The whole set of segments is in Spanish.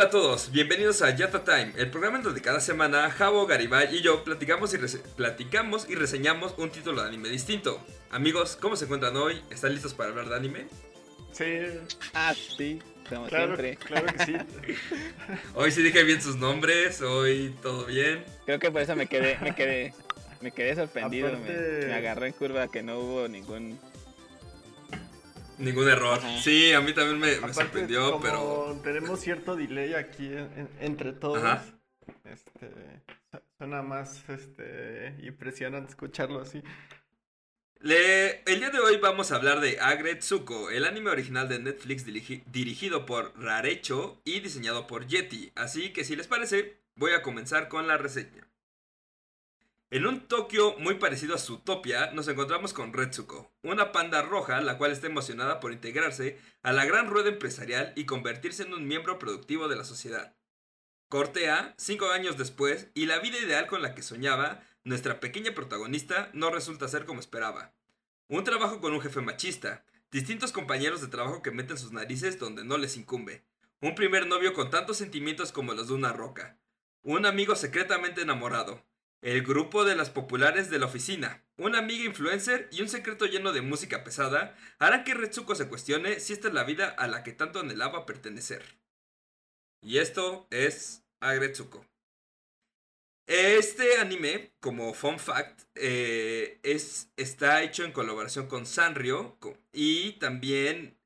Hola a todos, bienvenidos a Yata Time, el programa en donde cada semana Javo, Garibay y yo platicamos y, platicamos y reseñamos un título de anime distinto. Amigos, ¿cómo se encuentran hoy? ¿Están listos para hablar de anime? Sí. Ah, sí, como claro, siempre. Claro que sí. hoy sí dije bien sus nombres, hoy todo bien. Creo que por eso me quedé, me quedé, me quedé sorprendido. Me, me agarré en curva que no hubo ningún Ningún error. Sí, a mí también me, sorprendió, como pero. Tenemos cierto delay aquí entre todos. Este. Suena más este, impresionante escucharlo así. Le... El día de hoy vamos a hablar de Agretsuko, el anime original de Netflix dirigido por Rarecho y diseñado por Yeti. Así que si les parece, voy a comenzar con la reseña. En un Tokio muy parecido a Zootopia, nos encontramos con Retsuko, una panda roja la cual está emocionada por integrarse a la gran rueda empresarial y convertirse en un miembro productivo de la sociedad. Cortea, cinco años después, y la vida ideal con la que soñaba, nuestra pequeña protagonista no resulta ser como esperaba. Un trabajo con un jefe machista, distintos compañeros de trabajo que meten sus narices donde no les incumbe, un primer novio con tantos sentimientos como los de una roca, un amigo secretamente enamorado, el grupo de las populares de la oficina, una amiga influencer y un secreto lleno de música pesada harán que Retsuko se cuestione si esta es la vida a la que tanto anhelaba pertenecer. Y esto es Agretsuko. Este anime, como fun fact, eh, es, está hecho en colaboración con Sanrio y también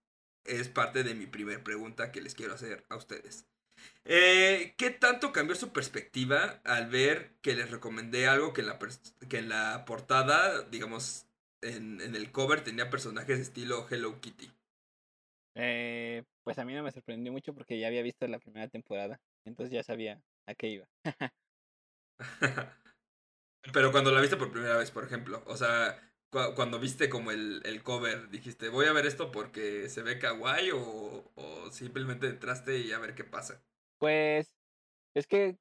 es parte de mi primer pregunta que les quiero hacer a ustedes. Eh, ¿Qué tanto cambió su perspectiva al ver que les recomendé algo que en la, que en la portada, digamos, en, el cover tenía personajes de estilo Hello Kitty? Eh, pues a mí no me sorprendió mucho porque ya había visto la primera temporada, entonces ya sabía a qué iba. Pero cuando la viste por primera vez, por ejemplo, o sea, cuando viste como el, el, cover, dijiste, voy a ver esto porque se ve kawaii o, o simplemente entraste y a ver qué pasa. Pues es que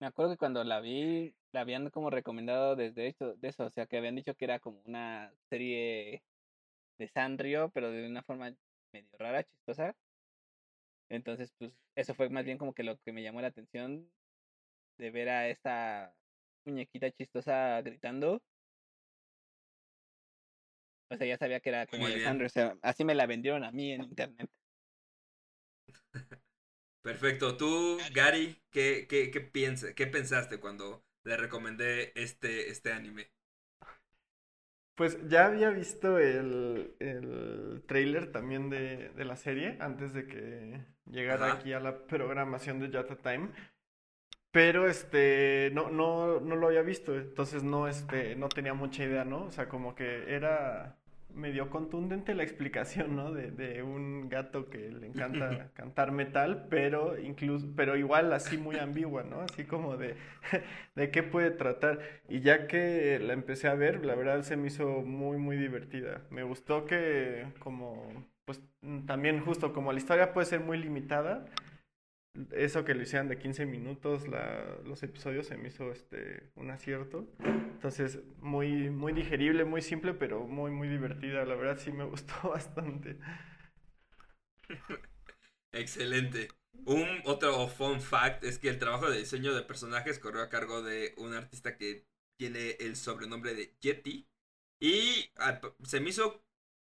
me acuerdo que cuando la vi, la habían como recomendado desde esto, de eso, o sea, que habían dicho que era como una serie de Sanrio, pero de una forma medio rara, chistosa. Entonces, pues eso fue más bien como que lo que me llamó la atención de ver a esta muñequita chistosa gritando. O sea, ya sabía que era como de Sanrio, o sea, así me la vendieron a mí en internet. Perfecto. Tú, Gary, ¿qué, qué, qué, qué pensaste cuando le recomendé este, este anime? Pues ya había visto el, el trailer también de, de, la serie antes de que llegara aquí a la programación de Yata Time. Pero este no, no, no lo había visto, entonces no, este, no tenía mucha idea, ¿no? O sea, como que era medio contundente la explicación, ¿no? De, de, un gato que le encanta cantar metal, pero incluso, pero igual así muy ambigua, ¿no? Así como de, de qué puede tratar. Y ya que la empecé a ver, la verdad se me hizo muy, muy divertida. Me gustó que como, pues también justo como la historia puede ser muy limitada, eso que lo hicieran de 15 minutos la, los episodios se me hizo este un acierto. Entonces, muy, muy digerible, muy simple, pero muy, muy divertida. La verdad sí me gustó bastante. Excelente. Un otro fun fact es que el trabajo de diseño de personajes corrió a cargo de un artista que tiene el sobrenombre de Yeti. Y se me hizo,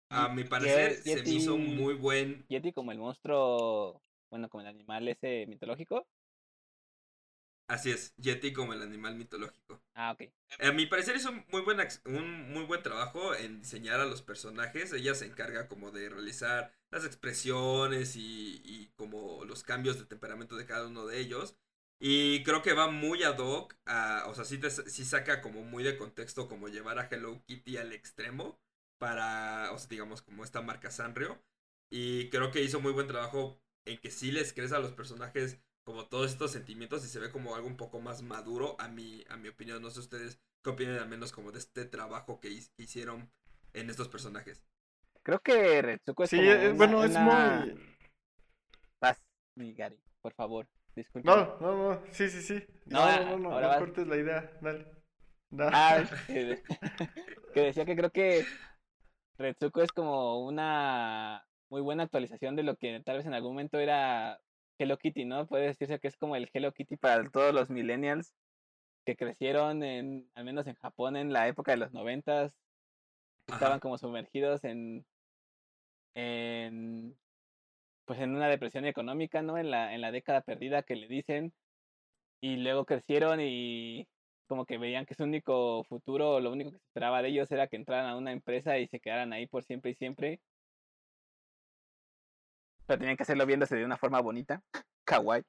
a mi parecer, se me hizo muy buen. Yeti como el monstruo bueno, como el animal ese mitológico. Así es, Yeti como el animal mitológico. Ah, ok. A mi parecer hizo muy buen, un muy buen trabajo en diseñar a los personajes. Ella se encarga como de realizar las expresiones y, y como los cambios de temperamento de cada uno de ellos. Y creo que va muy ad hoc, a, o sea, sí, te, sí saca como muy de contexto como llevar a Hello Kitty al extremo para, o sea, digamos, como esta marca Sanrio. Y creo que hizo muy buen trabajo en que sí les crees a los personajes como todos estos sentimientos y se ve como algo un poco más maduro a mi, a mi opinión. No sé ustedes qué opinan al menos como de este trabajo que hicieron en estos personajes. Creo que Retsuko es sí, bueno, es muy... Paz, mi Gary, por favor, disculpe. No, no, no, sí, sí, sí. No, no, no, no, cortes la idea, dale. Ah, que decía que creo que Retsuko es como una muy buena actualización de lo que tal vez en algún momento era Hello Kitty, ¿no? Puede decirse que es como el Hello Kitty para todos los millennials que crecieron en, al menos en Japón en la época de los noventas, estaban como sumergidos en, en, pues en una depresión económica, ¿no? En la, en la década perdida que le dicen, y luego crecieron y como que veían que su único futuro, lo único que se esperaba de ellos era que entraran a una empresa y se quedaran ahí por siempre y siempre. Pero tenían que hacerlo viéndose de una forma bonita. Kawaii.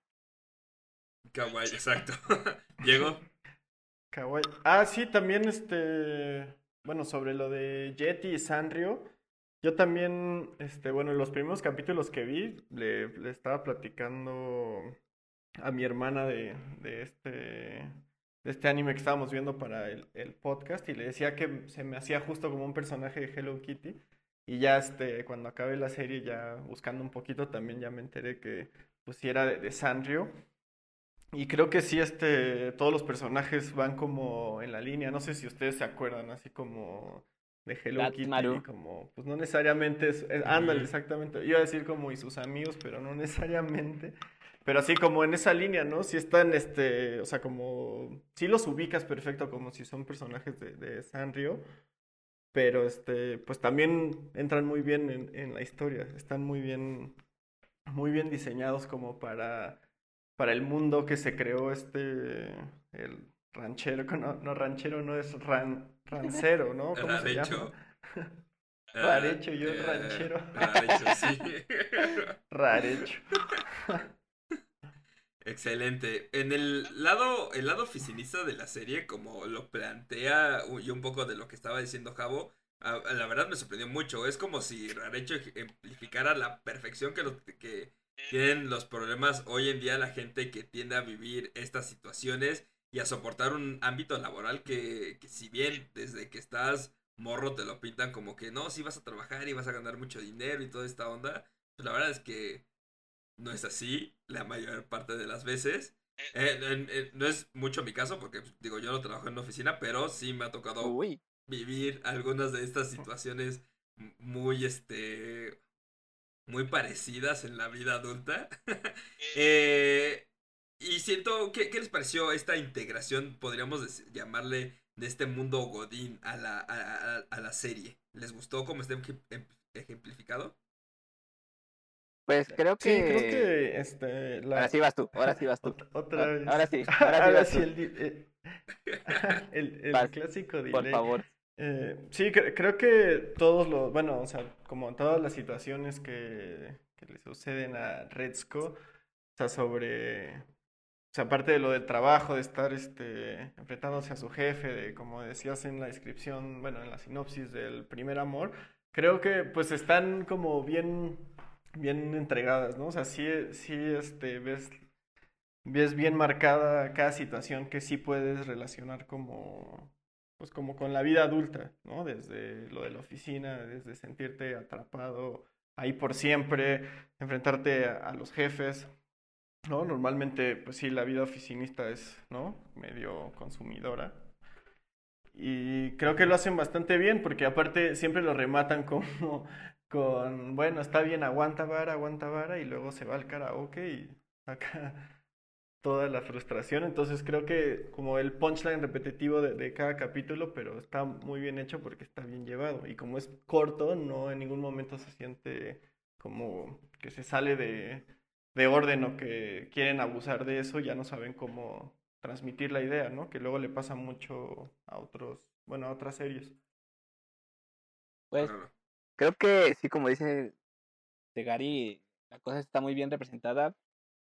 Kawaii, exacto. Diego. Kawaii. Ah, sí, también este. Bueno, sobre lo de Jetty y Sanrio. Yo también, este, bueno, en los primeros capítulos que vi, le, le estaba platicando a mi hermana de, de este de este anime que estábamos viendo para el, el, podcast y le decía que se me hacía justo como un personaje de Hello Kitty y ya este cuando acabé la serie ya buscando un poquito también ya me enteré que pues sí era de, de Sanrio. Y creo que sí este todos los personajes van como en la línea no sé si ustedes se acuerdan así como de Hello Kitty como pues no necesariamente es, es ándale exactamente iba a decir como y sus amigos pero no necesariamente pero así como en esa línea, ¿no? Si están, este, o sea, como, sí los ubicas perfecto como si son personajes de, de Sanrio, pero este, pues también entran muy bien en, en, la historia, están muy bien, muy bien diseñados como para, para el mundo que se creó este, el ranchero, no, no ranchero, no es ran, rancero, ¿no? ¿Cómo se llama? Rarecho, yo uh, ranchero. Rarecho, sí. Rarecho. Excelente. En el lado, el lado oficinista de la serie, como lo plantea y un poco de lo que estaba diciendo Javo, la verdad me sorprendió mucho. Es como si Rarecho ejemplificara la perfección que, lo, que tienen los problemas hoy en día la gente que tiende a vivir estas situaciones y a soportar un ámbito laboral que, que si bien desde que estás morro te lo pintan como que no, si vas a trabajar y vas a ganar mucho dinero y toda esta onda, pues la verdad es que no es así la mayor parte de las veces. Eh, no es mucho mi caso porque, pues, digo, yo no trabajo en una oficina, pero sí me ha tocado vivir algunas de estas situaciones muy, este, muy parecidas en la vida adulta. eh, y siento, ¿qué, ¿qué, les pareció esta integración, podríamos llamarle, de este mundo Godín a la, a, a, a la serie? ¿Les gustó cómo está ejemplificado? Pues creo que. Sí, creo que este. La... Ahora sí vas tú, ahora sí vas tú. Otra vez. Ahora sí, ahora sí, ahora sí el, eh, el, el Vas, clásico delay. Por favor. Eh, sí, cre creo que todos los. Bueno, o sea, como todas las situaciones que, que le suceden a Redsco, o sea, sobre. O sea, aparte de lo del trabajo, de estar este, enfrentándose a su jefe, de como decías en la descripción, bueno, en la sinopsis del primer amor, creo que pues están como bien bien entregadas, ¿no? O sea, sí, sí este, ves, ves bien marcada cada situación que sí puedes relacionar como, pues como con la vida adulta, ¿no? Desde lo de la oficina, desde sentirte atrapado ahí por siempre, enfrentarte a, a los jefes, ¿no? Normalmente, pues sí, la vida oficinista es, ¿no? Medio consumidora. Y creo que lo hacen bastante bien, porque aparte siempre lo rematan como con, bueno, está bien, aguanta vara, aguanta vara, y luego se va al karaoke y saca toda la frustración. Entonces creo que como el punchline repetitivo de, de, cada capítulo, pero está muy bien hecho porque está bien llevado. Y como es corto, no en ningún momento se siente como que se sale de, de orden o que quieren abusar de eso, ya no saben cómo transmitir la idea, ¿no? Que luego le pasa mucho a otros, bueno, a otras series. Pues creo que sí, como dice de Gary, la cosa está muy bien representada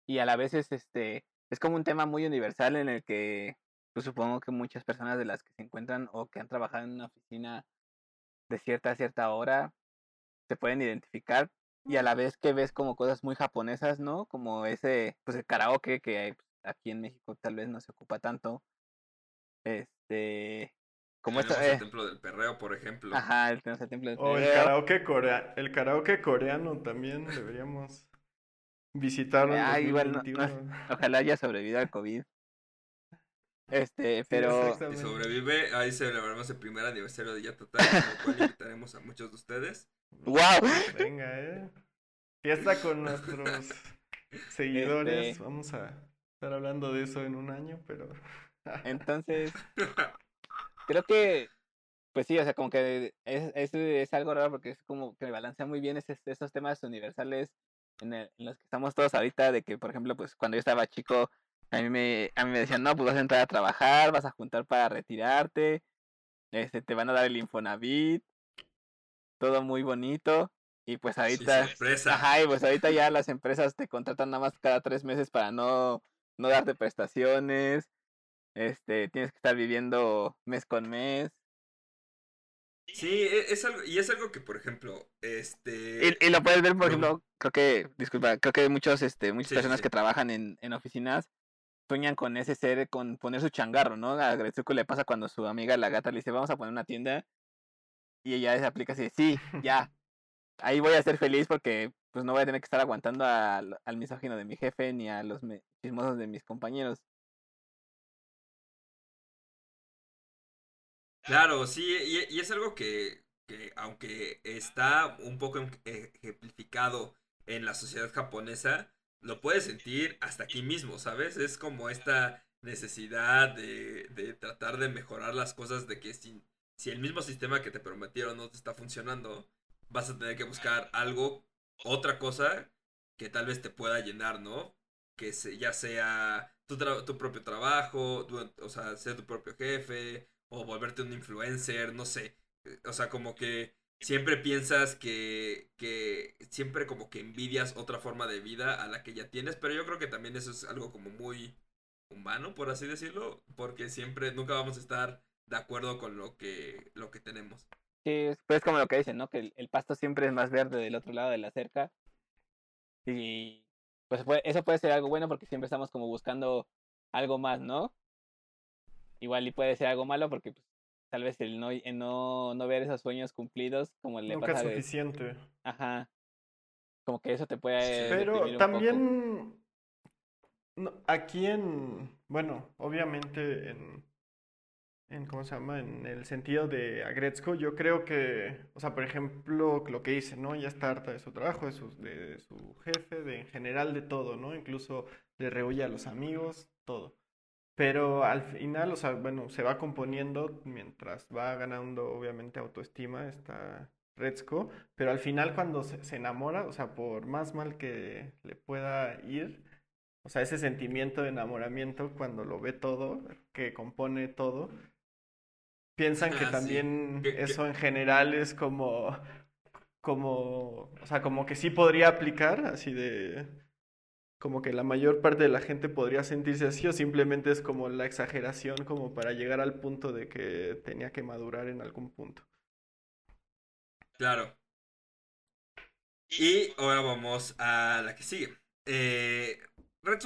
y a la vez es este es como un tema muy universal en el que pues, supongo que muchas personas de las que se encuentran o que han trabajado en una oficina de cierta a cierta hora se pueden identificar y a la vez que ves como cosas muy japonesas, ¿no? Como ese pues el karaoke que aquí en México tal vez no se ocupa tanto. Este como esta, eh... el templo del perreo, por ejemplo. Ajá, el, el templo del perreo. O el karaoke, corea el karaoke coreano también deberíamos visitarlo. Ah, igual no, no, ojalá haya sobrevivido al COVID. Este, pero. Si sobrevive, ahí celebraremos el primer aniversario de Yatatán, en el cual invitaremos a muchos de ustedes. ¡Wow! Venga, eh. Fiesta con nuestros seguidores. Este vamos a estar hablando de eso en un año, pero... Entonces, creo que, pues sí, o sea, como que es, es, es algo raro porque es como que balancea muy bien esos, esos temas universales en, el, en, los que estamos todos ahorita, de que, por ejemplo, pues cuando yo estaba chico, a mí me, a mí me decían, no, pues vas a entrar a trabajar, vas a juntar para retirarte, este, te van a dar el Infonavit, todo muy bonito. Y pues ahorita, ajá, y pues ahorita ya las empresas te contratan nada más cada tres meses para no, no darte prestaciones, este, tienes que estar viviendo mes con mes. Sí, e, es algo, y es algo que, por ejemplo, este... Y, lo puedes ver, por ejemplo, creo que, disculpa, creo que muchos, este, muchas personas que trabajan en, en oficinas sueñan con ese ser, con poner su changarro, ¿no? A Gretsuko le pasa cuando su amiga la gata le dice, vamos a poner una tienda, y ella se aplica así, sí, ya, ahí voy a ser feliz porque pues no voy a tener que estar aguantando al, al misógino de mi jefe ni a los chismosos de mis compañeros. Claro, sí, y, es algo que, que, aunque está un poco ejemplificado en la sociedad japonesa, lo puedes sentir hasta aquí mismo, ¿sabes? Es como esta necesidad de, de tratar de mejorar las cosas, de que si, si el mismo sistema que te prometieron no te está funcionando, vas a tener que buscar algo, otra cosa que tal vez te pueda llenar, ¿no? Que ya sea tu, tu propio trabajo, o sea, ser tu propio jefe, o volverte un influencer, no sé. O sea, como que siempre piensas que, que siempre como que envidias otra forma de vida a la que ya tienes, pero yo creo que también eso es algo como muy humano, por así decirlo, porque siempre, nunca vamos a estar de acuerdo con lo que, lo que tenemos. Sí, pues como lo que dicen, ¿no? Que el, pasto siempre es más verde del otro lado de la cerca. Y pues eso puede ser algo bueno porque siempre estamos como buscando algo más, ¿no? Igual y puede ser algo malo porque pues, tal vez el no, no, no ver esos sueños cumplidos como le Nunca pasa es suficiente. Ajá. Como que eso te puede... Pero también... aquí en... Bueno, obviamente en... En, ¿Cómo se llama? En el sentido de Agretzko, yo creo que, o sea, por ejemplo, lo que dice, ¿no? Ya está harta de su trabajo, de su, de su jefe, de en general de todo, ¿no? Incluso le rehuye a los amigos, todo. Pero al final, o sea, bueno, se va componiendo mientras va ganando, obviamente, autoestima esta Retzko, pero al final cuando se, enamora, o sea, por más mal que le pueda ir, o sea, ese sentimiento de enamoramiento cuando lo ve todo, que compone todo, piensan que ah, también eso en general es como, como, o sea, como que sí podría aplicar, así de como que la mayor parte de la gente podría sentirse así o simplemente es como la exageración como para llegar al punto de que tenía que madurar en algún punto. Claro. Y ahora vamos a la que sigue. Eh,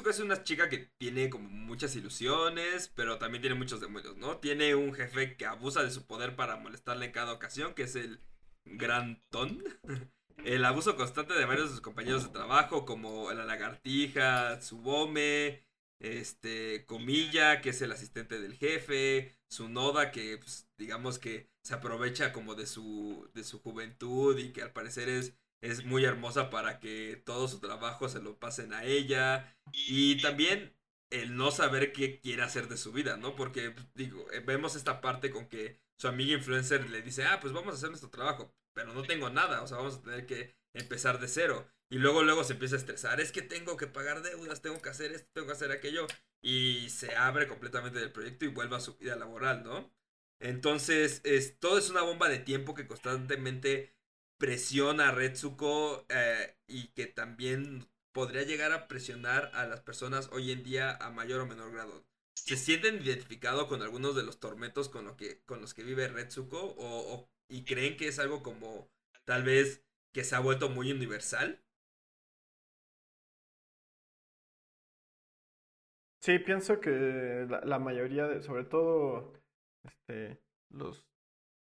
es una chica que tiene como muchas ilusiones, pero también tiene muchos demonios, ¿no? Tiene un jefe que abusa de su poder para molestarle en cada ocasión, que es el Gran Ton. el abuso constante de varios de sus compañeros de trabajo, como la lagartija, Tsubome, este, Comilla, que es el asistente del jefe, su Noda, que pues, digamos que se aprovecha como de su, de su juventud y que al parecer es, es muy hermosa para que todo su trabajo se lo pasen a ella. Y también el no saber qué quiere hacer de su vida, ¿no? Porque, digo, vemos esta parte con que su amiga influencer le dice, ah, pues vamos a hacer nuestro trabajo pero no tengo nada, o sea, vamos a tener que empezar de cero. Y luego, luego se empieza a estresar, es que tengo que pagar deudas, tengo que hacer esto, tengo que hacer aquello, y se abre completamente del proyecto y vuelve a su vida laboral, ¿no? Entonces, es, todo es una bomba de tiempo que constantemente presiona a Retsuko eh, y que también podría llegar a presionar a las personas hoy en día a mayor o menor grado. ¿Se sienten identificados con algunos de los tormentos con, lo que, con los que vive Retsuko? ¿O, y creen que es algo como tal vez que se ha vuelto muy universal. Sí, pienso que la, mayoría, de, sobre todo este, los,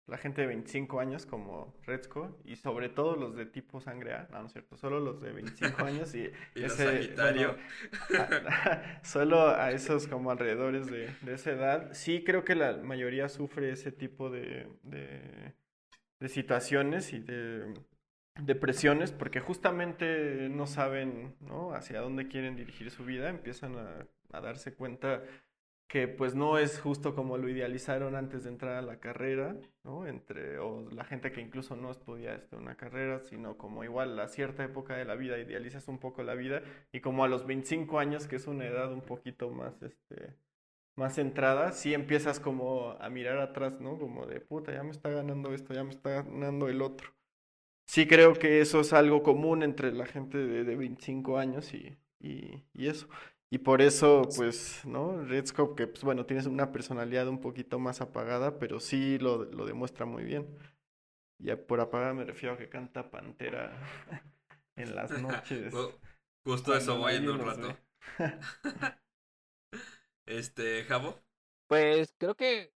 la gente de 25 años como Retzko y sobre todo los de tipo sangre A, no, no es cierto, solo los de 25 años y, ese, solo a esos como alrededores de, de, esa edad, sí creo que la mayoría sufre ese tipo de, de de situaciones y de, depresiones porque justamente no saben ¿no? hacia dónde quieren dirigir su vida, empiezan a, darse cuenta que pues no es justo como lo idealizaron antes de entrar a la carrera, ¿no? Entre, o la gente que incluso no estudia esto, una carrera, sino como igual a cierta época de la vida idealizas un poco la vida y como a los 25 años, que es una edad un poquito más, este, más centrada, sí empiezas como a mirar atrás, ¿no? Como de puta, ya me está ganando esto, ya me está ganando el otro. Sí creo que eso es algo común entre la gente de, de 25 años y, y, y eso. Y por eso, pues, ¿no? Redscope, que pues bueno, tienes una personalidad un poquito más apagada, pero sí lo, lo demuestra muy bien. Ya por apagada me refiero a que canta Pantera en las noches. Justo eso voy en un rato. este, Javo. Pues creo que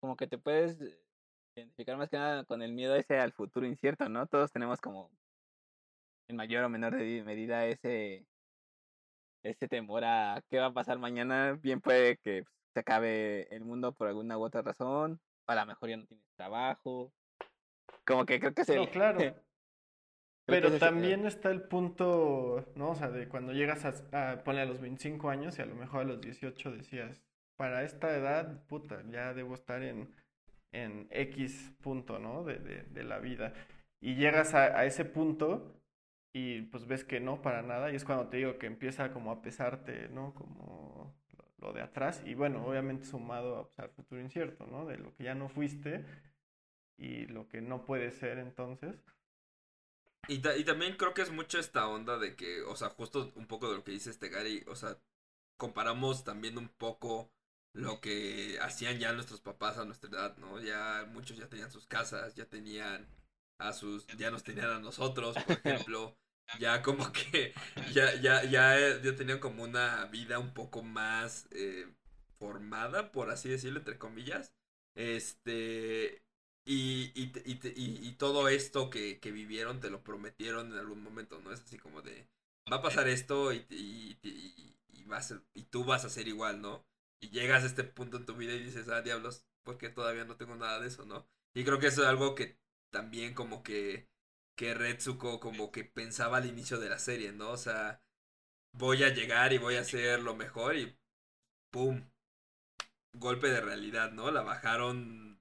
como que te puedes identificar más que nada con el miedo ese al futuro incierto, ¿no? Todos tenemos como en mayor o menor medida ese ese temor a qué va a pasar mañana, bien puede que se acabe el mundo por alguna u otra razón, a lo mejor ya no tienes trabajo. Como que creo que. No, claro. Pero también está el punto, ¿no? O sea, de cuando llegas a, a a los 25 años y a lo mejor a los 18 decías, para esta edad, puta, ya debo estar en, en X punto, ¿no? De, de, de la vida. Y llegas a, a ese punto y pues ves que no para nada y es cuando te digo que empieza como a pesarte, ¿no? Como lo de atrás y bueno, obviamente sumado a pues, futuro incierto, ¿no? De lo que ya no fuiste y lo que no puede ser entonces. Y, y también creo que es mucho esta onda de que, o sea, justo un poco de lo que dice este Gary, o sea, comparamos también un poco lo que hacían ya nuestros papás a nuestra edad, ¿no? Ya muchos ya tenían sus casas, ya tenían a sus, ya nos tenían a nosotros, por ejemplo ya como que ya, ya, ya, eh, ya tenían como una vida un poco más eh, formada, por así decirlo, entre comillas. Este, y, y, y, y todo esto que, que, vivieron te lo prometieron en algún momento, ¿no? Es así como de, va a pasar esto y, y, y, vas, y tú vas a ser igual, ¿no? Y llegas a este punto en tu vida y dices, ah, diablos, porque todavía no tengo nada de eso, ¿no? Y creo que eso es algo que también como que que Retsuko como que pensaba al inicio de la serie, ¿no? O sea, voy a llegar y voy a hacer lo mejor y ¡pum! Golpe de realidad, ¿no? La bajaron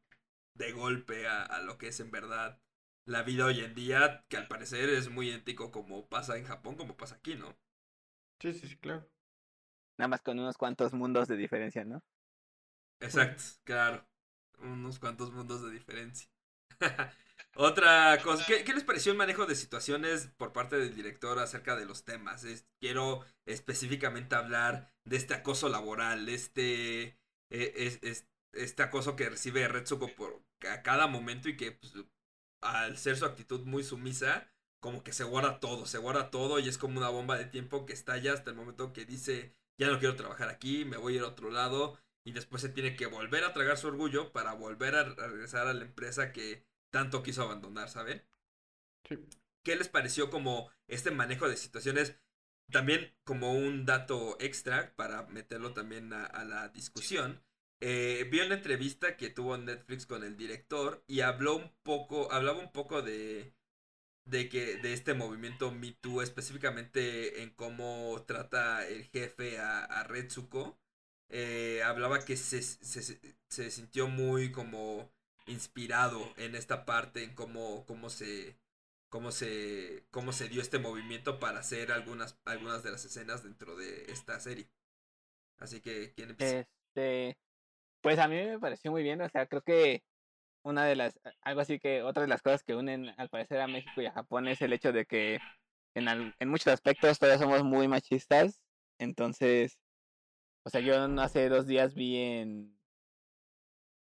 de golpe a, a lo que es en verdad la vida hoy en día, que al parecer es muy idéntico como pasa en Japón, como pasa aquí, ¿no? Sí, sí, sí, claro. Nada más con unos cuantos mundos de diferencia, ¿no? Exacto, claro. Unos cuantos mundos de diferencia. Otra cosa, ¿qué, les pareció el manejo de situaciones por parte del director acerca de los temas? quiero específicamente hablar de este acoso laboral, este, e, es, este acoso que recibe Retsuko por a cada momento y que pues, al ser su actitud muy sumisa, como que se guarda todo, se guarda todo y es como una bomba de tiempo que estalla hasta el momento que dice, ya no quiero trabajar aquí, me voy a ir a otro lado y después se tiene que volver a tragar su orgullo para volver a regresar a la empresa que tanto quiso abandonar, ¿saben? Sí. ¿Qué les pareció como este manejo de situaciones? También como un dato extra para meterlo también a, la discusión. Eh, vi una entrevista que tuvo Netflix con el director y habló un poco, hablaba un poco de, de que de este movimiento Me Too, específicamente en cómo trata el jefe a, a Retsuko. Eh, hablaba que se, se, sintió muy como inspirado en esta parte, en cómo, cómo se cómo se cómo se dio este movimiento para hacer algunas algunas de las escenas dentro de esta serie. Así que quién empieza. Este, pues a mí me pareció muy bien, o sea, creo que una de las algo así que otra de las cosas que unen al parecer a México y a Japón es el hecho de que en, en muchos aspectos todavía somos muy machistas, entonces o sea, yo hace dos días vi en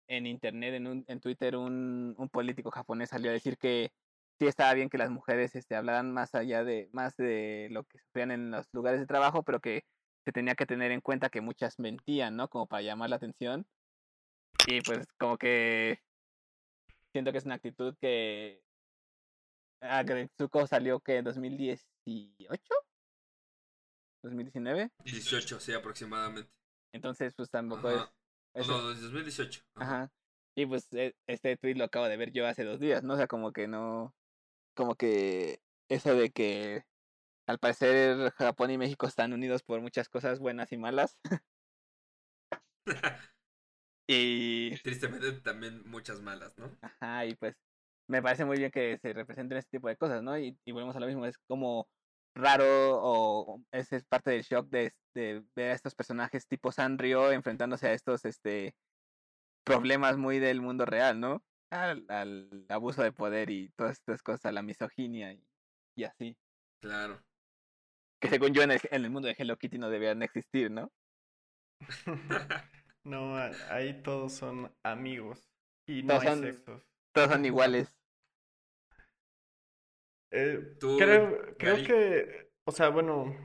en internet, en, un, en Twitter, un, un político japonés salió a decir que sí estaba bien que las mujeres este, hablaran más allá de, más de lo que sufrían en los lugares de trabajo, pero que se tenía que tener en cuenta que muchas mentían, ¿no? Como para llamar la atención. Y pues como que siento que es una actitud que Agretsuko salió que en 2018, 2019. 18, sí, aproximadamente. Entonces, pues tampoco es no, 2018. Ajá. Y pues e, este tweet lo acabo de ver yo hace dos días, ¿no? O sea, como que no. como que eso de que al parecer Japón y México están unidos por muchas cosas buenas y malas. y tristemente también muchas malas, ¿no? Ajá, y pues me parece muy bien que se representen este tipo de cosas, ¿no? Y, y volvemos a lo mismo, es como raro o ese es parte del shock de, de, ver a estos personajes tipo Sanrio enfrentándose a estos este problemas muy del mundo real, ¿no? Al, al abuso de poder y todas estas cosas, la misoginia y, y así. Claro. Que según yo en el, en el mundo de Hello Kitty no debían existir, ¿no? no, ahí todos son amigos y no hay sexos. Todos son iguales. Eh, creo, creo que, o sea, bueno,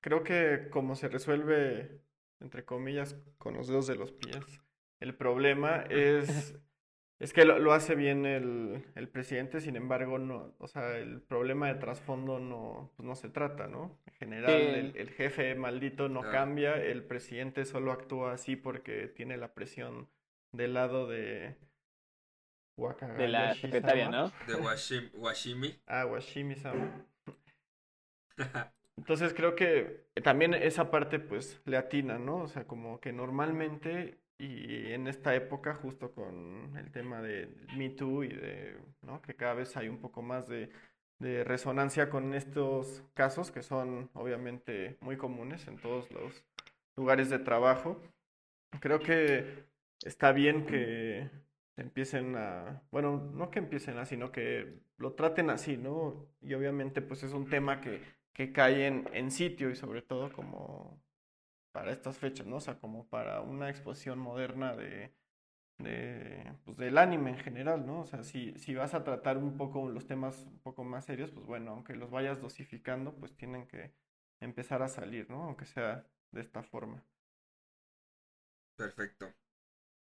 creo que como se resuelve, entre comillas, con los dedos de los pies, el problema es, es que lo, hace bien el, el, presidente, sin embargo, no, o sea, el problema de trasfondo no, pues no se trata, ¿no? En general, el, el, jefe maldito no cambia, el presidente solo actúa así porque tiene la presión del lado de, de la secretaria, ¿no? De Washimi. Ah, Washimi-sama. Entonces creo que también esa parte pues le atina, ¿no? O sea, como que normalmente y en esta época justo con el tema de Me Too y de. Que cada vez hay un poco más de, de resonancia con estos casos que son obviamente muy comunes en todos los lugares de trabajo. Creo que está bien que empiecen a, bueno, no que empiecen así, sino que lo traten así, ¿no? Y obviamente pues es un tema que, que cae en, en sitio y sobre todo como para estas fechas, ¿no? O sea, como para una exposición moderna de, de pues, del anime en general, ¿no? O sea, si, si vas a tratar un poco los temas un poco más serios, pues bueno, aunque los vayas dosificando, pues tienen que empezar a salir, ¿no? Aunque sea de esta forma. Perfecto.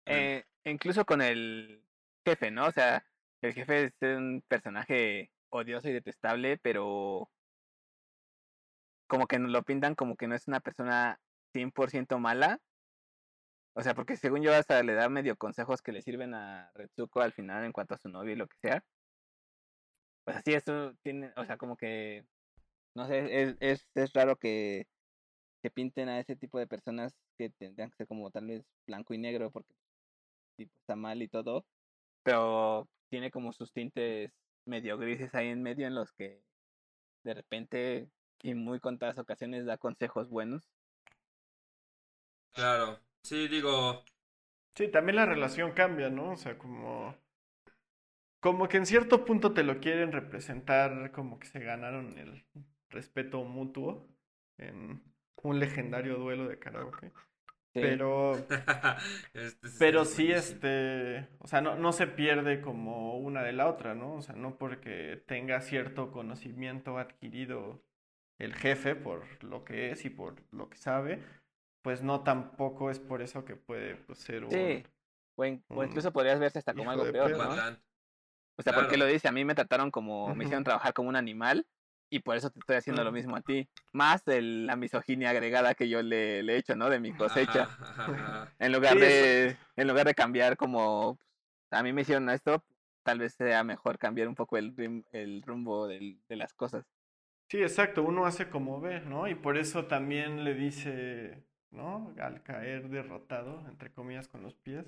Eh, incluso con el jefe, ¿no? O sea, el jefe es un personaje odioso y detestable, pero como que nos lo pintan como que no es una persona 100% mala. O sea, porque según yo hasta le da medio consejos que le sirven a Retsuko al final en cuanto a su novio y lo que sea. Pues así eso tiene, o sea, como que, no sé, es, es, es raro que, que pinten a ese tipo de personas que tendrían que ser como tal vez blanco y negro, porque está mal y todo, pero tiene como sus tintes medio grises ahí en medio en los que de repente y muy contadas ocasiones da consejos buenos. Claro, sí, digo. Sí, también la relación cambia, ¿no? O sea, como. Como que en cierto punto te lo quieren representar como que se ganaron el respeto mutuo en un legendario duelo de karaoke. Pero, este pero sí, este, o sea, no, no se pierde como una de la otra, ¿no? O sea, no porque tenga cierto conocimiento adquirido el jefe por lo que es y por lo que sabe, pues no tampoco es por eso que puede pues, ser un... Sí, o, incluso podrías verse hasta como algo peor, ¿no? O sea, porque lo dice, a mí me trataron como, me hicieron trabajar como un animal y por eso te estoy haciendo lo mismo a ti. Más de la misoginia agregada que yo le, le he hecho, ¿no? De mi cosecha. en lugar de en lugar de cambiar como a mí me hicieron esto, tal vez sea mejor cambiar un poco el, el rumbo del, de las cosas. Sí, exacto, uno hace como ve, ¿no? Y por eso también le dice, ¿no? Al caer derrotado, entre comillas, con los pies.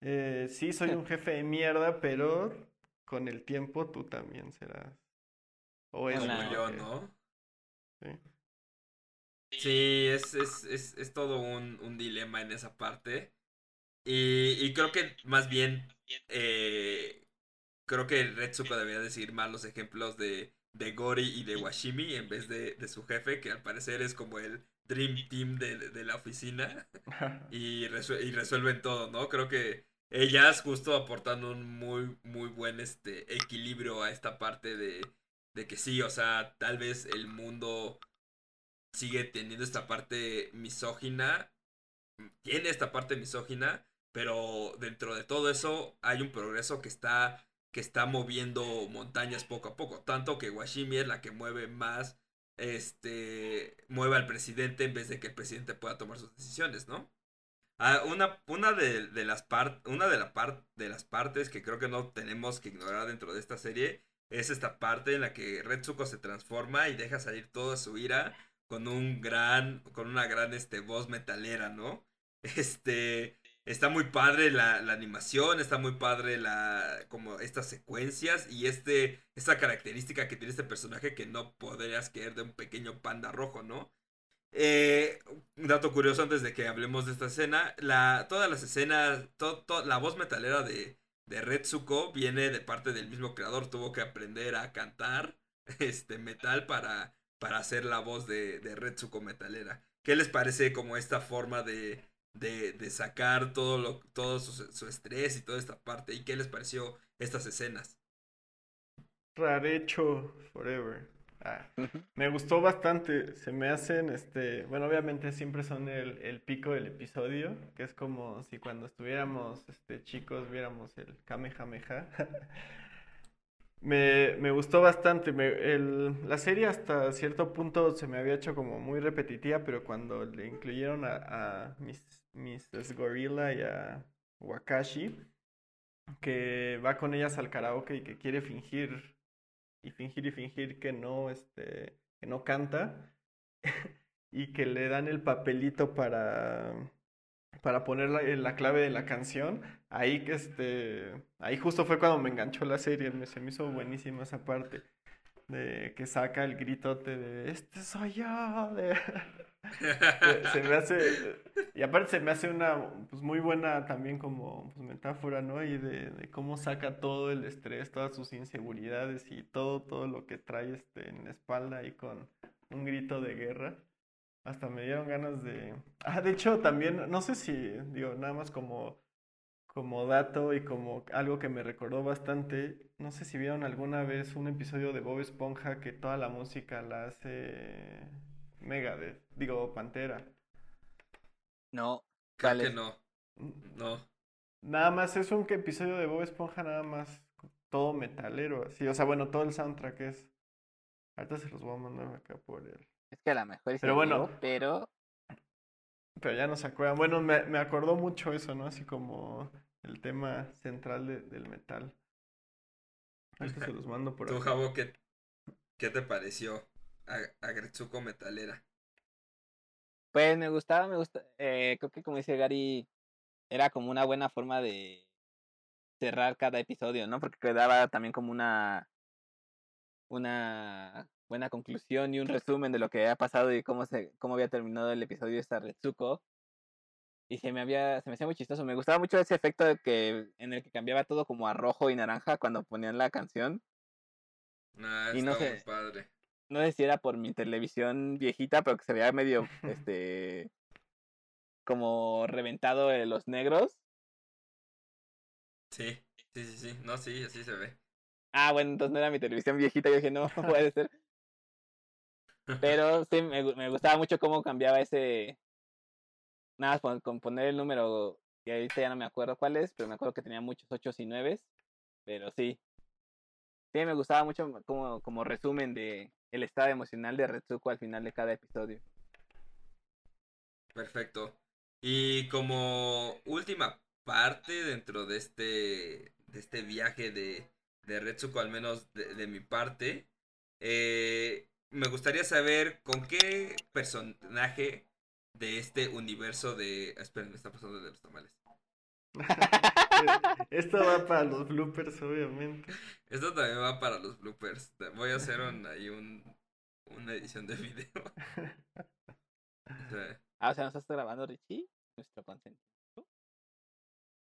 Eh, sí, soy un jefe de mierda, pero con el tiempo tú también serás o es como yo, ¿no? Sí. Sí, es, es, es, es todo un, un, dilema en esa parte. Y, y creo que más bien, eh, creo que Retsuko debería decir más los ejemplos de, de Gori y de Washimi en vez de, de su jefe, que al parecer es como el Dream Team de, de la oficina y, y resuelven todo, ¿no? Creo que ellas justo aportando un muy, muy buen este, equilibrio a esta parte de, de que sí, o sea, tal vez el mundo sigue teniendo esta parte misógina, tiene esta parte misógina, pero dentro de todo eso hay un progreso que está que está moviendo montañas poco a poco, tanto que Washimi es la que mueve más este mueve al presidente en vez de que el presidente pueda tomar sus decisiones, ¿no? Ah, una, una de, de las part, una de, la de las partes que creo que no tenemos que ignorar dentro de esta serie es esta parte en la que Retsuko se transforma y deja salir toda su ira con un gran, con una gran este, voz metalera, ¿no? Este, está muy padre la, animación, está muy padre la, como estas secuencias y este, esta característica que tiene este personaje que no podrías creer de un pequeño panda rojo, ¿no? Eh, un dato curioso antes de que hablemos de esta escena, la, todas las escenas, la voz metalera de, de Retsuko viene de parte del mismo creador, tuvo que aprender a cantar este metal para, para hacer la voz de, de Retsuko metalera. ¿Qué les parece como esta forma de, de, de sacar todo, lo, todo su, su, estrés y toda esta parte? ¿Y qué les pareció estas escenas? Rarecho Forever. Ah, me gustó bastante. Se me hacen, este, bueno, obviamente siempre son el, el, pico del episodio, que es como si cuando estuviéramos este, chicos viéramos el Kamehameha. me, me gustó bastante. Me, el, la serie hasta cierto punto se me había hecho como muy repetitiva, pero cuando le incluyeron a, a Miss, Miss Gorilla y a Wakashi, que va con ellas al karaoke y que quiere fingir y fingir y fingir que no, este, que no canta y que le dan el papelito para, para poner la, la, clave de la canción. Ahí que este, ahí justo fue cuando me enganchó la serie, me, se me hizo buenísima esa parte de que saca el gritote de este soy yo. De... se me hace, y aparte se me hace una pues muy buena también como pues, metáfora, ¿no? Y de, de, cómo saca todo el estrés, todas sus inseguridades y todo, todo lo que trae este, en la espalda y con un grito de guerra. Hasta me dieron ganas de... Ah, de hecho también, no sé si, digo, nada más como como dato y como algo que me recordó bastante, no sé si vieron alguna vez un episodio de Bob Esponja que toda la música la hace Megadeth, digo Pantera. No, creo que no. Mm. No. Nada más es un episodio de Bob Esponja nada más todo metalero, así, o sea, bueno, todo el soundtrack es Ahorita se los voy a mandar acá por él. Es que a lo mejor es Pero bueno, pero pero ya no se acuerdan. Bueno, me, me acordó mucho eso, ¿no? Así como el tema central de, del metal. Ahorita se los mando por ¿Tú, Javo, ¿qué, qué te pareció a, Metalera? Pues me gustaba, me gusta. Eh, creo que como dice Gary, era como una buena forma de cerrar cada episodio, ¿no? Porque quedaba también como una una buena conclusión y un resumen de lo que había pasado y cómo se cómo había terminado el episodio de esta Retsuko y se me había se me hacía muy chistoso me gustaba mucho ese efecto de que en el que cambiaba todo como a rojo y naranja cuando ponían la canción. Nah, y no sé padre. no sé si era por mi televisión viejita pero que se veía medio este como reventado de los negros. Sí sí sí sí. No sí así se ve. Ah bueno entonces no era mi televisión viejita yo dije no puede ser pero sí me, me gustaba mucho cómo cambiaba ese Nada más con poner el número, y ahorita ya no me acuerdo cuál es, pero me acuerdo que tenía muchos 8 y 9, pero sí. Sí, me gustaba mucho como, como resumen de el estado emocional de Retsuko al final de cada episodio. Perfecto. Y como última parte dentro de este, de este viaje de, de Retsuko, al menos de, de mi parte, eh, me gustaría saber con qué personaje de este universo de... Esperen, me está pasando de los tamales. Esto va para los bloopers, obviamente. Esto también va para los bloopers. Voy a hacer un, ahí un, una edición de video. ah, o sea, ¿no estás grabando, Richie? Nuestro consentimiento.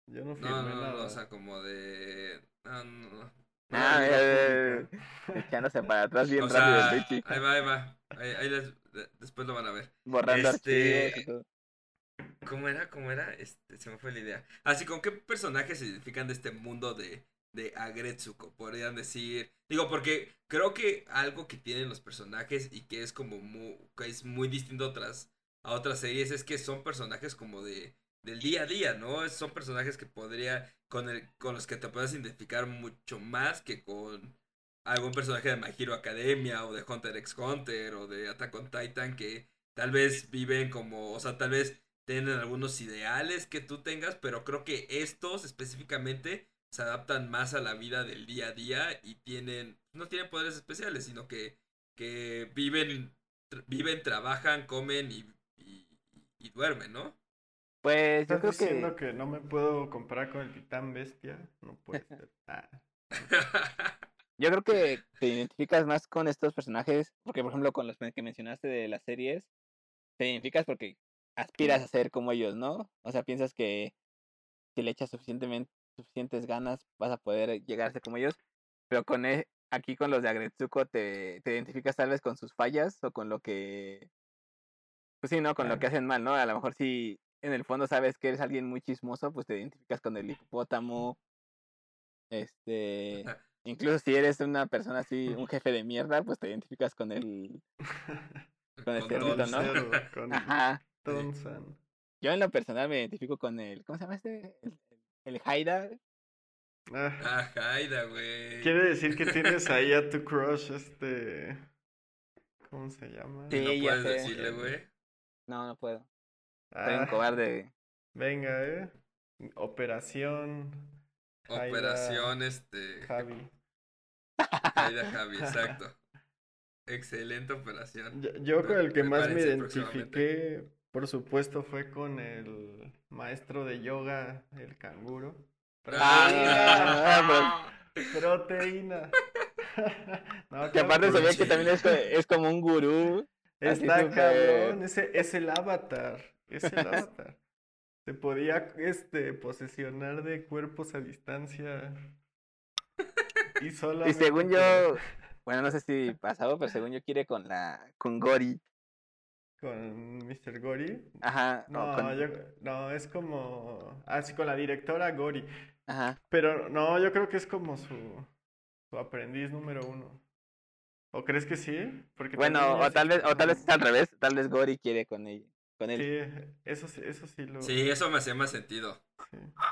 Yo no firmé no, no, nada. No, o sea, como de... No, no, no. Ah, eh, echándose para atrás bien o rápido, sea, Richie. Ahí va, ahí va. Ahí, ahí les, después lo van a ver. Borrando Este, ¿Cómo era? ¿Cómo era? Este, se me fue la idea. Así, ¿con qué personajes se identifican de este mundo de, de Agretsuko? Podrían decir. Digo, porque creo que algo que tienen los personajes y que es como muy, que es muy distinto a otras, a otras series es que son personajes como de del día a día, ¿no? Son personajes que podría, con, el, con los que te puedes identificar mucho más que con algún personaje de My Hero Academia o de Hunter x Hunter o de Attack on Titan que tal vez viven como, o sea, tal vez tienen algunos ideales que tú tengas, pero creo que estos específicamente se adaptan más a la vida del día a día y tienen, no tienen poderes especiales, sino que, que viven, viven, trabajan, comen y, y, duermen, ¿no? Pues yo creo diciendo que... no me puedo comparar con el titán bestia, no puede ser. Ah. Yo creo que te identificas más con estos personajes, porque por ejemplo con los que mencionaste de las series, te identificas porque aspiras a ser como ellos, ¿no? O sea, piensas que si le echas suficientemente, suficientes ganas vas a poder llegar a ser como ellos, pero con e, aquí con los de Agretsuko te, te identificas tal vez con sus fallas o con lo que, pues sí, ¿no? Con lo que hacen mal, ¿no? A lo mejor si en el fondo sabes que eres alguien muy chismoso, pues te identificas con el hipopótamo, este... Incluso si eres una persona así, un jefe de mierda, pues te identificas con el. Con el cerdito, ¿no? con Ajá. Yo en lo personal me identifico con el. ¿Cómo se llama este? El, el Haida. Ah, ah Haida, güey. Quiere decir que tienes ahí a tu crush, este. ¿Cómo se llama? Sí, no puedes decirle, güey. No, no puedo. Soy un ah. cobarde. Venga, eh. Operación. Operación, este. Javi. Jaida Javi, exacto. Excelente operación. Yo, con el que más me identifiqué, por supuesto, fue con el maestro de yoga, el canguro. Ah, proteína. no, que aparte se ve que también es, como un gurú. Está cabrón, ese es el avatar. Es el avatar. Se podía este, posesionar de cuerpos a distancia. Y, y según yo, bueno, no sé si pasado, pero según yo quiere con la. con Gori. ¿Con Mr. Gori? Ajá. No, yo, no, es como. Ah, sí, con la directora Gori. Ajá. Pero no, yo creo que es como su. su aprendiz número uno. ¿O crees que sí? Porque bueno, o tal vez, o tal vez es al revés, tal vez Gori quiere con ella. Con él. Sí, eso sí, eso sí lo. Sí, eso me hacía más sentido.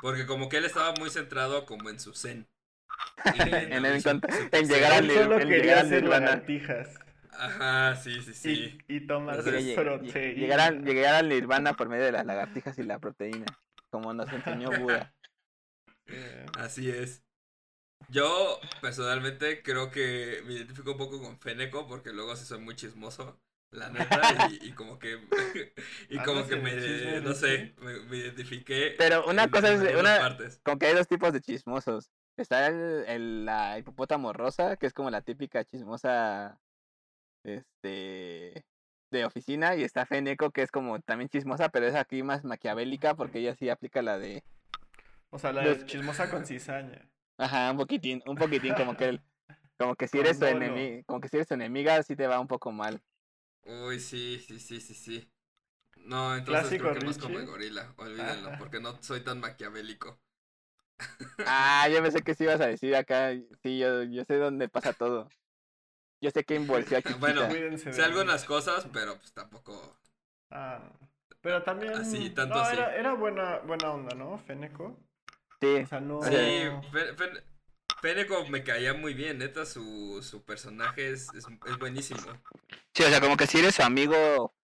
Porque como que él estaba muy centrado como en su zen. en, el, en, llegar al Solo quería hacer lagartijas. Ajá, sí, sí, sí. Y, y tomar proteína. Llegar, al nirvana por medio de las lagartijas y la proteína. Como nos enseñó Buda. Así es. Yo personalmente creo que me identifico un poco con Feneco porque luego sí soy muy chismoso la neta, y, como que, y como que me, no sé, me, identifiqué. Pero una cosa es, una, como que hay dos tipos de chismosos. Está el, la hipopótamo rosa, que es como la típica chismosa, este, de oficina, y está Feneco, que es como también chismosa, pero es aquí más maquiavélica, porque ella sí aplica la de... O sea, la de chismosa con cizaña. Ajá, un poquitín, un poquitín, como que el, como que si eres tu enemiga, como que si eres tu enemiga, sí te va un poco mal. Uy, sí, sí, sí, sí, sí. No, entonces creo que más como el gorila, olvídenlo, porque no soy tan maquiavélico. Ah, yo pensé que sí ibas a decir acá. Sí, yo, yo sé dónde pasa todo. Yo sé que involucró a Bueno, sé algunas cosas, pero pues tampoco. Ah, pero también. Así, tanto no, Era, era buena, buena onda, ¿no? Feneco. Sí. O sea, no. Sí, Feneco me caía muy bien, neta, su, su personaje es, es, buenísimo. Sí, o sea, como que si eres su amigo,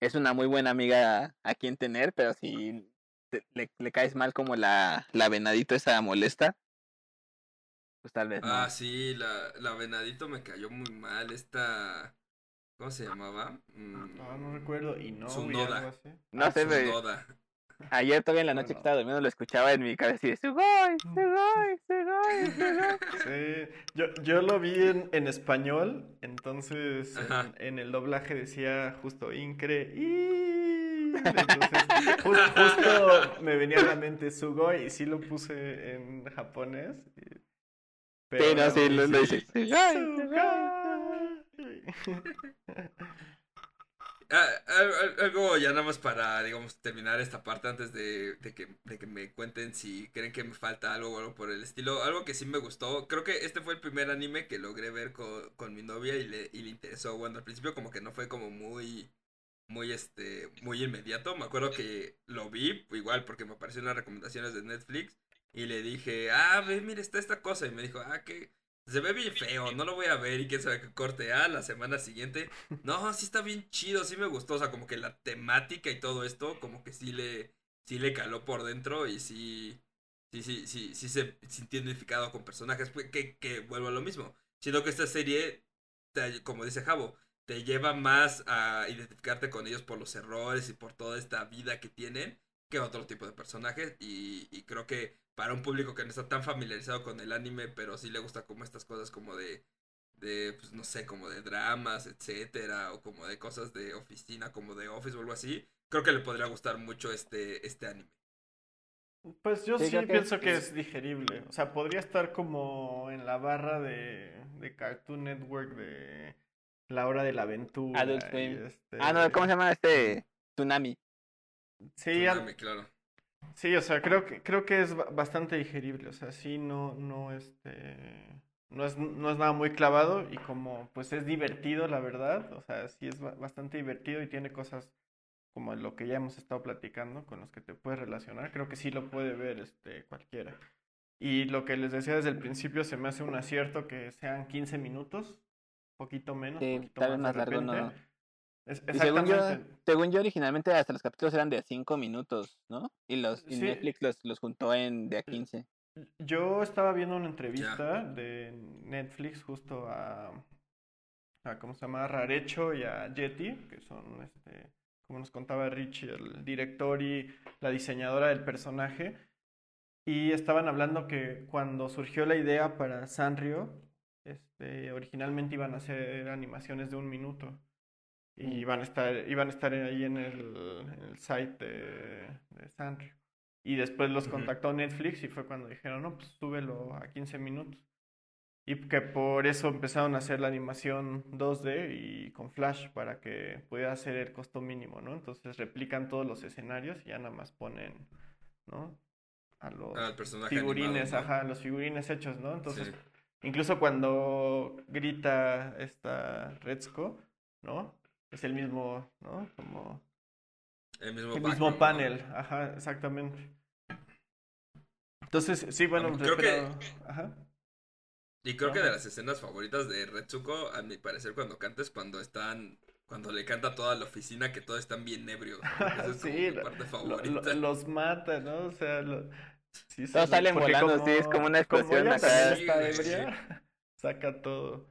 es una muy buena amiga a quien tener, pero si le, le caes mal como la, la venadito esa molesta, pues tal vez. Ah, sí, la, la venadito me cayó muy mal, esta... ¿Cómo se llamaba? Mm, no, no recuerdo. Y no. Tsunoda. No ah, sé. Ayer todavía en la noche que estaba durmiendo lo escuchaba en mi cabeza y de Sugoi, Sugoi, Sugoi, Sugoi. Sí, yo, yo lo vi en, en español, entonces en, en, el doblaje decía justo incre y entonces justo me venía a la mente Sugoi y sí lo puse en japonés. Pero sí, no, sí, lo, lo dice. Ah, algo ya nada más para, digamos, terminar esta parte antes de, que, de, que, me cuenten si creen que me falta algo o algo por el estilo. Algo que sí me gustó. Creo que este fue el primer anime que logré ver con, con mi novia y le, y le interesó. Bueno, al principio como que no fue como muy, muy, este, muy inmediato. Me acuerdo que lo vi igual porque me aparecieron las recomendaciones de Netflix. Y le dije, ah, ve, mira, está esta cosa. Y me dijo, ah, que se ve bien feo, no lo voy a ver y quién sabe qué corte. Ah, la semana siguiente. No, sí está bien chido, sí me gustó. O sea, como que la temática y todo esto, como que sí le, sí le caló por dentro y sí, sí, sí, sí, sí se sintió identificado con personajes, pues, que, que vuelvo a lo mismo. Sino que esta serie, como dice Javo, te lleva más a identificarte con ellos por los errores y por toda esta vida que tienen que otro tipo de personajes. Y, y creo que para un público que no está tan familiarizado con el anime, pero sí le gusta como estas cosas como de de, pues no sé, como de dramas, etcétera, o como de cosas de oficina, como de Office o algo así, creo que le podría gustar mucho este, este anime. Pues yo sí, pienso que es digerible. O sea, podría estar como en la barra de, de Cartoon Network de La Hora de la Aventura. Este... Ah, no, ¿cómo se llama este? Tsunami. Sí, Tsunami, claro. Sí, o sea, creo que, creo que es bastante digerible. O sea, sí, no, no, este no es, no es nada muy clavado y como pues es divertido, la verdad, o sea, sí es bastante divertido y tiene cosas como lo que ya hemos estado platicando con los que te puedes relacionar, creo que sí lo puede ver este cualquiera. Y lo que les decía desde el principio se me hace un acierto que sean 15 minutos, poquito menos, sí, poquito tal vez más, largo, no. Según, yo, según yo, originalmente hasta los capítulos eran de 5 minutos, ¿no? Y los Netflix los, los juntó en de a 15. Yo estaba viendo una entrevista de Netflix justo a, a, ¿cómo se llama? Rarecho y a Yeti, que son, este, como nos contaba Richie, el director y la diseñadora del personaje. Y estaban hablando que cuando surgió la idea para Sanrio, este, originalmente iban a hacer animaciones de un minuto. Y iban a estar, iban a estar ahí en el, el site de, de Sanrio. Y después los contactó Netflix y fue cuando dijeron, no, pues súbelo a 15 minutos. Y que por eso empezaron a hacer la animación 2D y con Flash para que pudiera ser el costo mínimo, ¿no? Entonces replican todos los escenarios y ya nada más ponen, ¿no? A los figurines, ajá, los figurines hechos, ¿no? Entonces, incluso cuando grita esta Redsco, ¿no? Es el mismo, ¿no? Como el mismo, el mismo panel, ajá, exactamente. Entonces, sí, bueno, creo que... Ajá. Y creo que de las escenas favoritas de Retsuko, a mi parecer, cuando canta es cuando están. Cuando le canta a toda la oficina que todos están bien ebrios. Esa es sí, mi parte favorita. los mata, ¿no? O sea, sí, todos salen volando, sí, es como una explosión como acá. Está ebria, saca todo.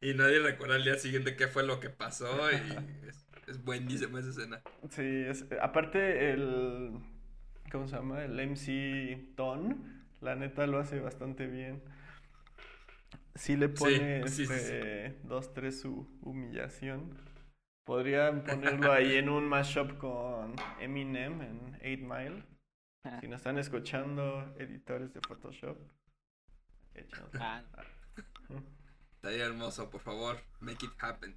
Y nadie recuerda al día siguiente qué fue lo que pasó y es, es buenísima esa escena. Sí, es, aparte el ¿cómo se llama? El MC Ton, la neta lo hace bastante bien. Sí le pone este, dos, tres su humillación. Podrían ponerlo ahí en un mashup con Eminem en 8 Mile. Si nos están escuchando editores de Photoshop, ah. Estaría hermoso, por favor, make it happen.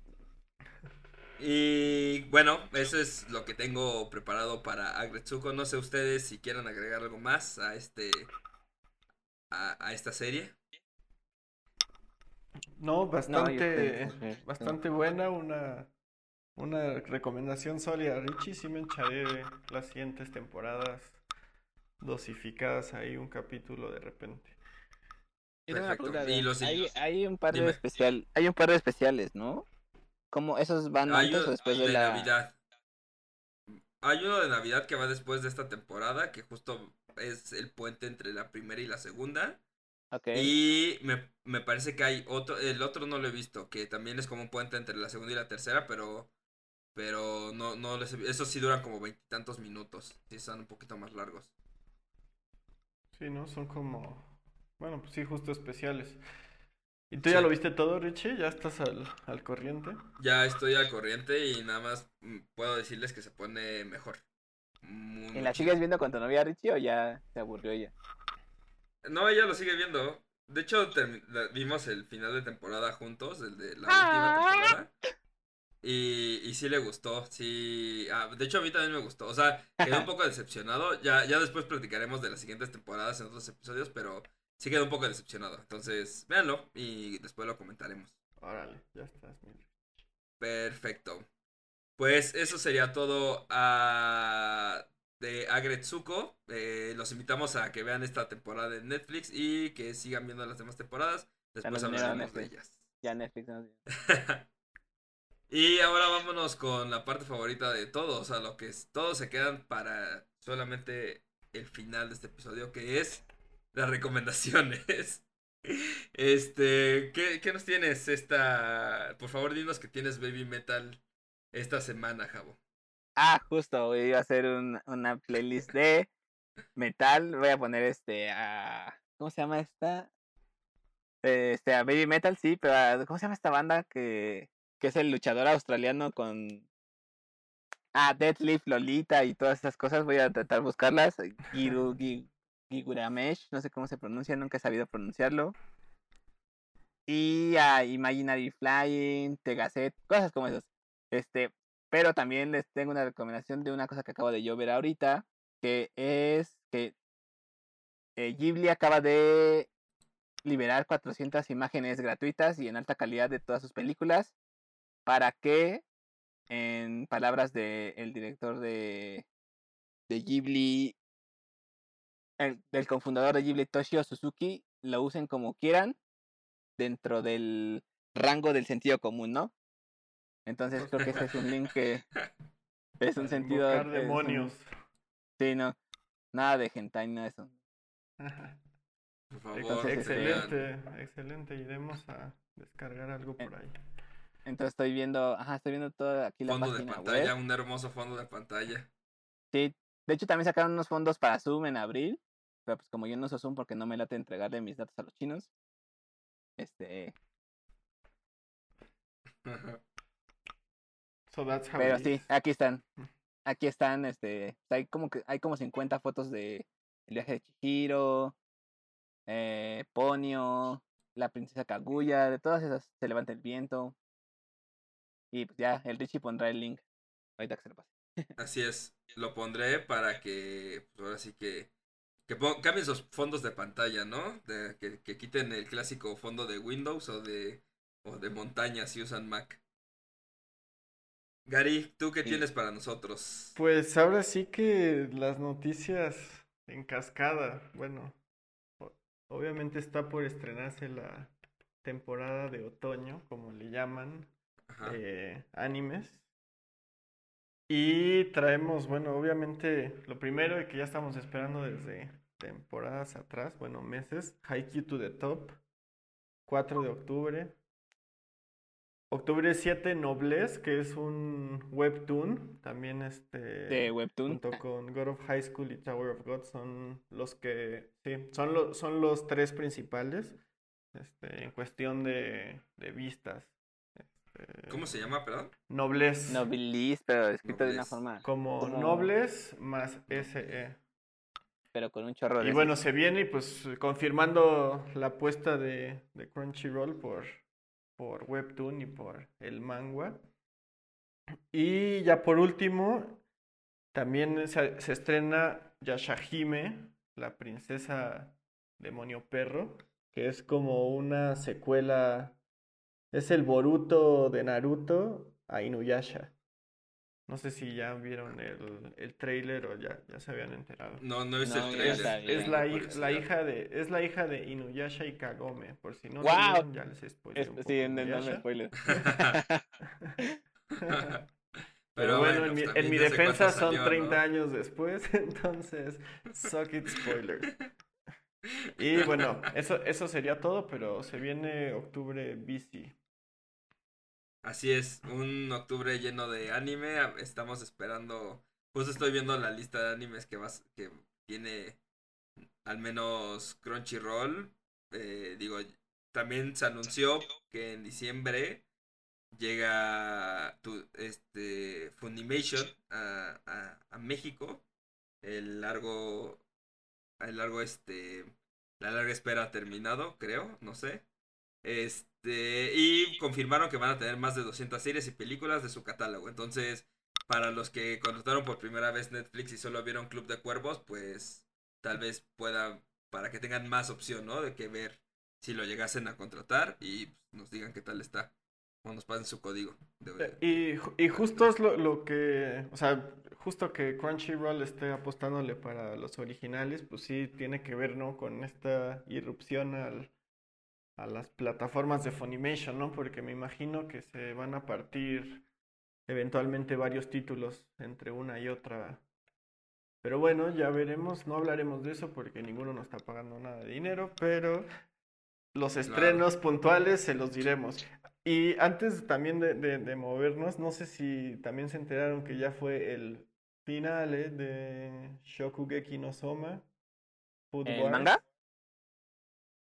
Y bueno, eso es lo que tengo preparado para Agretsuko. No sé ustedes si quieran agregar algo más a este a, esta serie. No, bastante bastante buena, una una recomendación sólida, Richie. Sí me echaré las siguientes temporadas dosificadas ahí un capítulo de repente. Hay, hay un par de especial, hay un par de especiales, ¿no? ¿Cómo esos van antes o después de, la Navidad? Hay uno de Navidad que va después de esta temporada, que justo es el puente entre la primera y la segunda. Okay. Y me, me, parece que hay otro, el otro no lo he visto, que también es como un puente entre la segunda y la tercera, pero pero no, no les he, esos sí duran como veintitantos minutos, sí son un poquito más largos. Sí, ¿no? Son como, bueno, pues sí, justo especiales. ¿Y tú ya lo viste todo, Richie? ¿Ya estás al, al corriente? Ya estoy al corriente y nada más mm, puedo decirles que se pone mejor. ¿Y la sigues viendo con tu novia, Richie, o ya se aburrió ella? No, ella lo sigue viendo. De hecho, vimos el final de temporada juntos, el de la última ah. temporada. Y, y sí le gustó, sí. Ah, de hecho, a mí también me gustó. O sea, quedé un poco decepcionado. Ya, ya después platicaremos de las siguientes temporadas en otros episodios, pero sí quedó un poco decepcionado. Entonces, véanlo y después lo comentaremos. Órale, ya estás. Perfecto. Pues eso sería todo uh, de Agretsuko. Eh, los invitamos a que vean esta temporada de Netflix y que sigan viendo las demás temporadas. Después hablaremos de ellas. Ya Netflix Y ahora vámonos con la parte favorita de todos, o sea, lo que es, todos se quedan para solamente el final de este episodio, que es las recomendaciones. Este, ¿qué, ¿qué, nos tienes esta? Por favor, dinos que tienes Baby Metal esta semana, Javo. Ah, justo, voy a hacer un, una playlist de metal. Voy a poner este a. ¿Cómo se llama esta? Este, a Baby Metal, sí, pero ¿cómo se llama esta banda que, que es el luchador australiano con. Ah, Deadlift, Lolita y todas esas cosas. Voy a tratar de buscarlas. Giru, Giguramesh, no sé cómo se pronuncia, nunca he sabido pronunciarlo. Y a Imaginary Flying, Tegaset, cosas como esas. Este, pero también les tengo una recomendación de una cosa que acabo de yo ver ahorita, que es que eh, Ghibli acaba de liberar 400 imágenes gratuitas y en alta calidad de todas sus películas para que, en palabras del director de, de Ghibli, el, del cofundador de Ghibli, Toshio Suzuki, lo usen como quieran dentro del rango del sentido común, ¿no? Entonces creo que ese es un link que es un sentido... demonios. Sí, no. Nada de hentai, nada de eso. Por favor, excelente, excelente. Iremos a descargar algo por ahí. Entonces estoy viendo, ajá, estoy viendo todo aquí la fondo de pantalla, un hermoso fondo de pantalla. Sí, de hecho también sacaron unos fondos para Zoom en abril, pero pues como yo no uso Zoom porque no me late entregarle mis datos a los chinos, este... pero sí, aquí están. Mm. Aquí están, este, hay como que hay como 50 fotos de el viaje de Chihiro, eh, Ponio, la princesa Kaguya, de todas esas se levanta el viento. Y pues ya, el Richie pondrá el link. Ahorita que se lo pase. Así es, lo pondré para que, pues ahora sí que, que cambien sus fondos de pantalla, ¿no? De, que, que, quiten el clásico fondo de Windows o de, o de montaña si usan Mac. Gary, ¿tú qué tienes para nosotros? Pues ahora sí que las noticias en cascada, bueno, obviamente está por estrenarse la temporada de otoño, como le llaman, eh, animes. Y traemos, bueno, obviamente lo primero que ya estamos esperando desde temporadas atrás, bueno, meses, Haikyuu to the Top, 4 de octubre. Octubre 7, Noblesse, que es un webtoon, también este... De webtoon. Junto con God of High School y Tower of God son los que, sí, son, los son los tres principales este, en cuestión de, de vistas. Este, ¿Cómo se llama, perdón? Noblesse. Nobilis, pero escrito de una forma... Como, Nobles más SE. Pero con un chorro de... Y bueno, se viene pues confirmando la apuesta de, de Crunchyroll por por Webtoon y por el manga. Y ya por último, también se, estrena Yashahime, la princesa demonio perro, que es como una secuela, es el Boruto de Naruto a Inuyasha. No sé si ya vieron el, el trailer o ya, ya se habían enterado. No, no es el trailer. Es, la, la hija de, es la hija de Inuyasha y Kagome. Por si no wow. ya les spoilé un poco Sí, no, no me spoiler. Pero, bueno, en, mi, en mi defensa son 30 años después, entonces, suck it spoilers. Y bueno, eso, eso sería todo, pero se viene octubre busy. Así es, un octubre lleno de anime. Estamos esperando. Pues estoy viendo la lista de animes que vas, que tiene al menos Crunchyroll. Eh, digo, también se anunció que en diciembre llega tu, este Funimation a, México. El largo, el largo este, la larga espera ha terminado, creo, no sé. Este, y confirmaron que van a tener más de 200 series y películas de su catálogo. Entonces, para los que contrataron por primera vez Netflix y solo vieron Club de Cuervos, pues tal vez pueda, para que tengan más opción, ¿no? De que ver si lo llegasen a contratar y pues, nos digan qué tal está. O nos pasen su código. Y, y justo es lo, lo, que, o sea, justo que Crunchyroll esté apostándole para los originales, pues sí tiene que ver, ¿no? Con esta irrupción al, a las plataformas de Funimation, ¿no? Porque me imagino que se van a partir eventualmente varios títulos entre una y otra Pero bueno, ya veremos, no hablaremos de eso porque ninguno nos está pagando nada de dinero, pero los estrenos puntuales se los diremos. Y antes también de, de, movernos, no sé si también se enteraron que ya fue el final de Shokugeki no Soma. ¿El manga?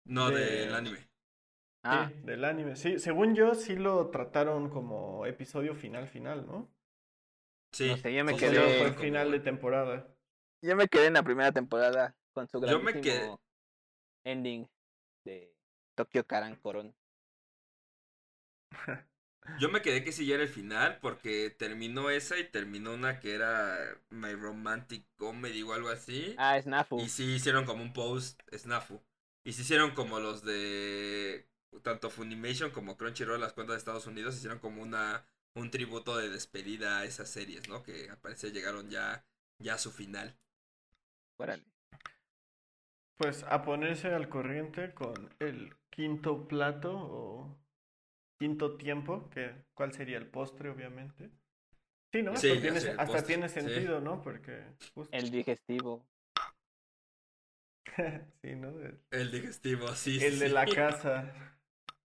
No, del anime. Ah. Sí, del anime. Sí, según yo sí lo trataron como episodio final final, ¿no? Sí. No sé, yo me quedé. Fue final de temporada. Yo me quedé en la primera temporada con su yo me quedé... ending de Tokyo Karan Koron. Yo me quedé que sí ya era el final porque terminó esa y terminó una que era My Romantic Comedy o algo así. Ah, Snafu. Y sí hicieron como un post Snafu. Y se hicieron como los de tanto Funimation como Crunchyroll, las cuentas de Estados Unidos, hicieron como una un tributo de despedida a esas series, ¿no? Que al parecer llegaron ya, ya a su final. Órale. Pues a ponerse al corriente con el quinto plato o quinto tiempo, que cuál sería el postre, obviamente. Sí, ¿no? hasta, tiene, sentido, ¿no? Porque... El digestivo. sí, ¿no? El, digestivo, sí. El de la casa.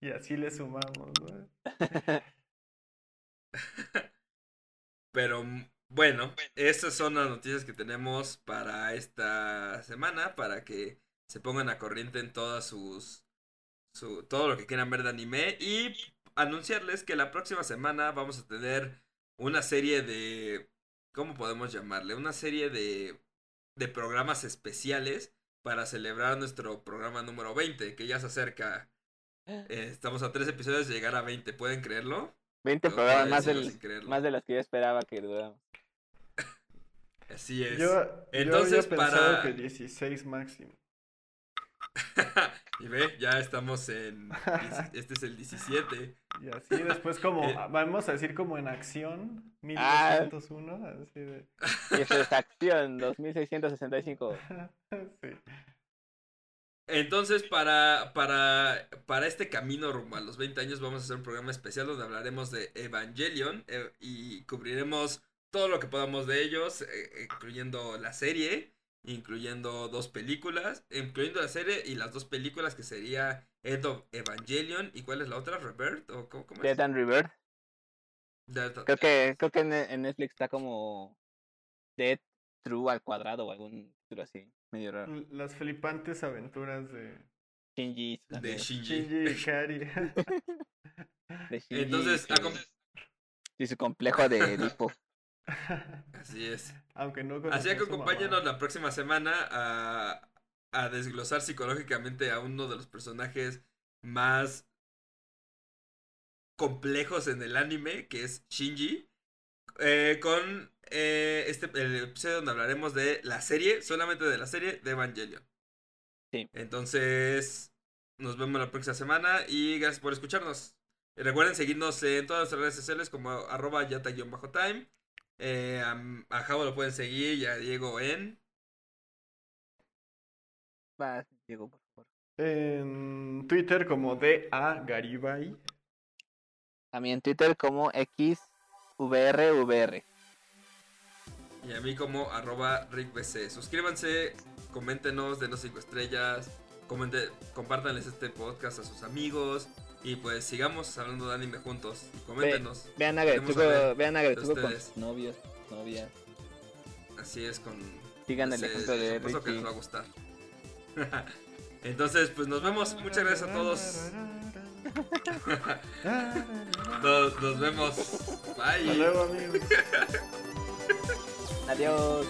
Y así le sumamos, ¿no? Pero bueno, estas son las noticias que tenemos para esta semana, para que se pongan a corriente en todas sus... Su, todo lo que quieran ver de anime y anunciarles que la próxima semana vamos a tener una serie de... ¿Cómo podemos llamarle? Una serie de, de programas especiales para celebrar nuestro programa número 20, que ya se acerca. Eh, estamos a tres episodios de llegar a 20, ¿pueden creerlo? 20 programas, más, del, más de las que yo esperaba que duráramos. Así es. Yo, Entonces, para. que 16 máximo. y ve, ya estamos en. Este es el 17. Y así después, como. Eh, vamos a decir, como en acción. 1201. Ah, así de... Y eso es acción, 2665. sí. Entonces, para, para, para este camino rumbo a los 20 años, vamos a hacer un programa especial donde hablaremos de Evangelion eh, y cubriremos todo lo que podamos de ellos, eh, incluyendo la serie, incluyendo dos películas, incluyendo la serie y las dos películas que sería Ed of Evangelion y cuál es la otra, Revert o cómo, cómo Dead and Revert. creo que creo que en Netflix está como Dead True al cuadrado o algún título así. Medio raro. Las flipantes aventuras de Shinji. De Shinji. Shinji de Shinji Entonces, y su complejo de Edipo. Así es. Aunque no Así que acompáñenos la próxima semana a, a desglosar psicológicamente a uno de los personajes más complejos en el anime, que es Shinji. Eh, con eh, este, el episodio donde hablaremos de la serie, solamente de la serie de Evangelion. Sí. Entonces, nos vemos la próxima semana y gracias por escucharnos. recuerden seguirnos en todas nuestras redes sociales como arroba yata-time. Eh, a, Javo lo pueden seguir y a Diego en... Va, Diego, por favor. En Twitter como DA Garibay. A mí en Twitter como XVRVR. Y a mí como arroba RickBC. Suscríbanse, coméntenos, denos 5 estrellas, comente, compártanles este podcast a sus amigos. Y pues sigamos hablando de anime juntos. Coméntenos. vean a Gretsuko, vean a con sus novios, novias. Así es, con. Sigan el ejemplo de Richie. que les va a gustar. Entonces, pues nos vemos. Muchas gracias a todos. nos, nos vemos. Bye. Hasta luego, amigos. Adiós.